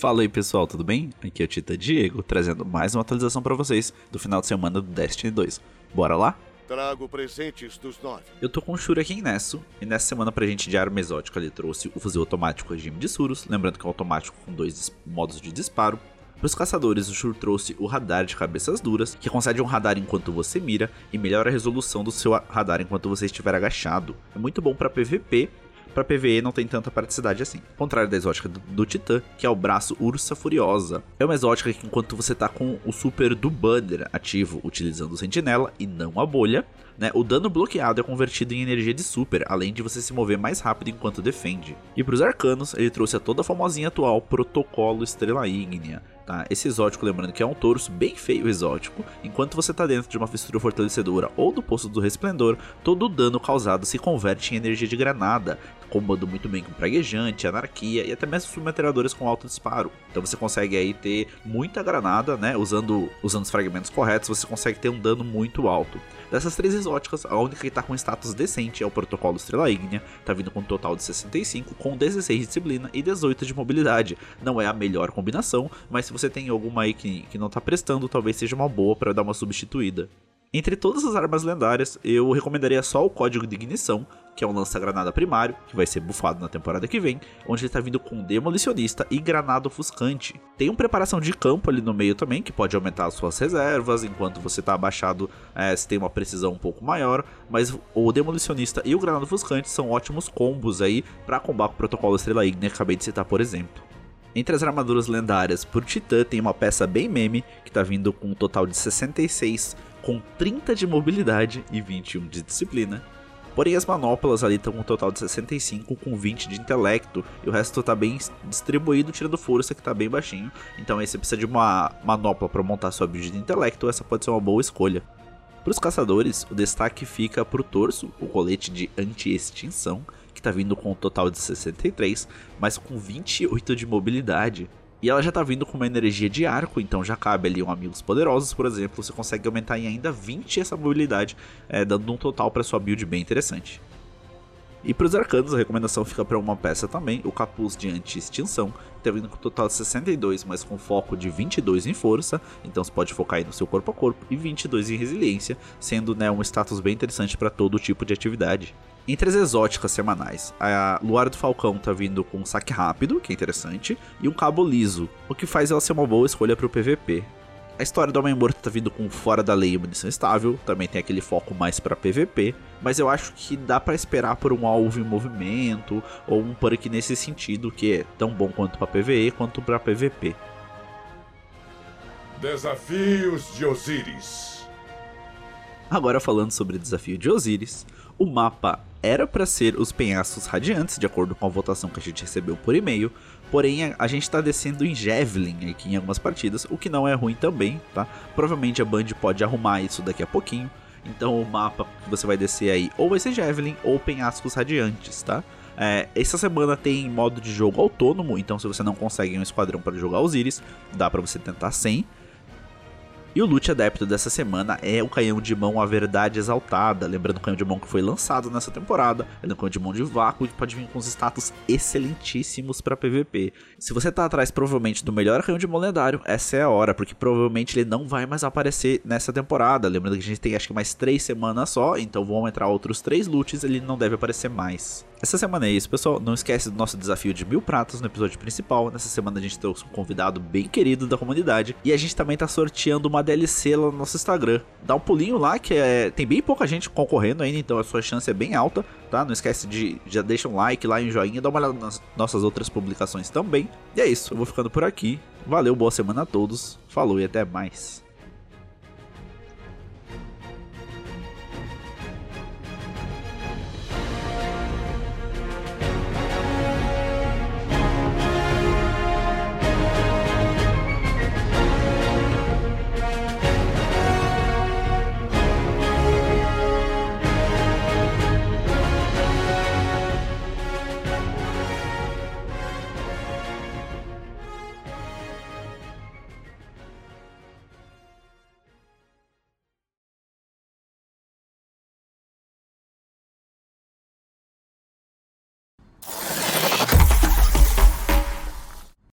Fala aí pessoal, tudo bem? Aqui é o Tita Diego, trazendo mais uma atualização para vocês do final de semana do Destiny 2. Bora lá? Trago presentes dos nove. Eu tô com o Shuriken Nesso, e nessa semana pra gente de arma exótica ele trouxe o fuzil automático regime de Surus, lembrando que é automático com dois modos de disparo. Para os caçadores, o Shur trouxe o radar de cabeças duras, que concede um radar enquanto você mira e melhora a resolução do seu radar enquanto você estiver agachado. É muito bom para PVP para PVE não tem tanta praticidade assim. Ao contrário da exótica do, do, Titã, que é o braço Ursa Furiosa. É uma exótica que enquanto você tá com o super do Banner ativo utilizando o Sentinela e não a bolha, né, o dano bloqueado é convertido em energia de super, além de você se mover mais rápido enquanto defende. E para os arcanos, ele trouxe a toda a famosinha atual Protocolo Estrela Ígnea, Tá? Esse exótico, lembrando que é um torso bem feio exótico, enquanto você está dentro de uma fissura fortalecedora ou do Poço do Resplendor, todo o dano causado se converte em energia de granada, combando muito bem com praguejante, anarquia e até mesmo submetralhadoras com alto disparo. Então você consegue aí ter muita granada, né? Usando, usando os fragmentos corretos, você consegue ter um dano muito alto. Dessas três exóticas, a única que está com status decente é o Protocolo Estrela Ígnea, tá vindo com um total de 65, com 16 de disciplina e 18 de mobilidade. Não é a melhor combinação, mas se você tem alguma aí que, que não tá prestando, talvez seja uma boa para dar uma substituída. Entre todas as armas lendárias, eu recomendaria só o código de ignição, que é um lança-granada primário, que vai ser bufado na temporada que vem, onde ele está vindo com demolicionista e granada ofuscante. Tem uma preparação de campo ali no meio também, que pode aumentar as suas reservas, enquanto você está abaixado, é, você tem uma precisão um pouco maior, mas o demolicionista e o granada ofuscante são ótimos combos aí para combater o protocolo Estrela Ígnea que acabei de citar, por exemplo. Entre as armaduras lendárias por Titã tem uma peça bem meme, que está vindo com um total de 66 com 30 de mobilidade e 21 de disciplina. Porém, as manoplas ali estão com um total de 65 com 20 de intelecto e o resto está bem distribuído, tirando força que está bem baixinho. Então, aí você precisa de uma manopla para montar sua build de intelecto, essa pode ser uma boa escolha. Para os caçadores, o destaque fica para o torso, o colete de anti-extinção, que está vindo com um total de 63, mas com 28 de mobilidade. E ela já tá vindo com uma energia de arco, então já cabe ali um Amigos Poderosos, por exemplo, você consegue aumentar em ainda 20 essa mobilidade, é, dando um total para sua build bem interessante. E para os arcanos, a recomendação fica para uma peça também, o capuz de anti-extinção, tá vindo com um total de 62, mas com foco de 22 em força, então você pode focar aí no seu corpo a corpo, e 22 em resiliência, sendo né, um status bem interessante para todo tipo de atividade. Entre as exóticas semanais, a Luar do Falcão tá vindo com um saque rápido, que é interessante, e um cabo liso, o que faz ela ser uma boa escolha para o PVP. A história do Homem-Morto tá vindo com fora da lei e munição estável, também tem aquele foco mais para PVP, mas eu acho que dá para esperar por um alvo em movimento ou um perk nesse sentido que é tão bom quanto para PVE quanto para PVP. Desafios de Osiris. Agora falando sobre o desafio de Osiris, o mapa era para ser os penhascos radiantes, de acordo com a votação que a gente recebeu por e-mail, porém a gente está descendo em Javelin aqui em algumas partidas, o que não é ruim também, tá? Provavelmente a Band pode arrumar isso daqui a pouquinho, então o mapa que você vai descer aí ou vai ser Javelin ou penhascos radiantes, tá? É, essa semana tem modo de jogo autônomo, então se você não consegue um esquadrão para jogar Osiris, dá para você tentar sem. E o loot adepto dessa semana é o canhão de mão A Verdade Exaltada. Lembrando o canhão de mão que foi lançado nessa temporada. Ele é um canhão de mão de vácuo e pode vir com os status excelentíssimos para PVP. Se você tá atrás provavelmente do melhor canhão de mão lendário, essa é a hora, porque provavelmente ele não vai mais aparecer nessa temporada. Lembrando que a gente tem acho que mais três semanas só, então vão entrar outros três loots, ele não deve aparecer mais. Essa semana é isso, pessoal. Não esquece do nosso desafio de mil pratas no episódio principal. Nessa semana a gente trouxe um convidado bem querido da comunidade. E a gente também tá sorteando uma DLC lá no nosso Instagram. Dá um pulinho lá, que é... tem bem pouca gente concorrendo ainda, então a sua chance é bem alta, tá? Não esquece de já deixa um like lá e um joinha, dá uma olhada nas nossas outras publicações também. E é isso, eu vou ficando por aqui. Valeu, boa semana a todos. Falou e até mais.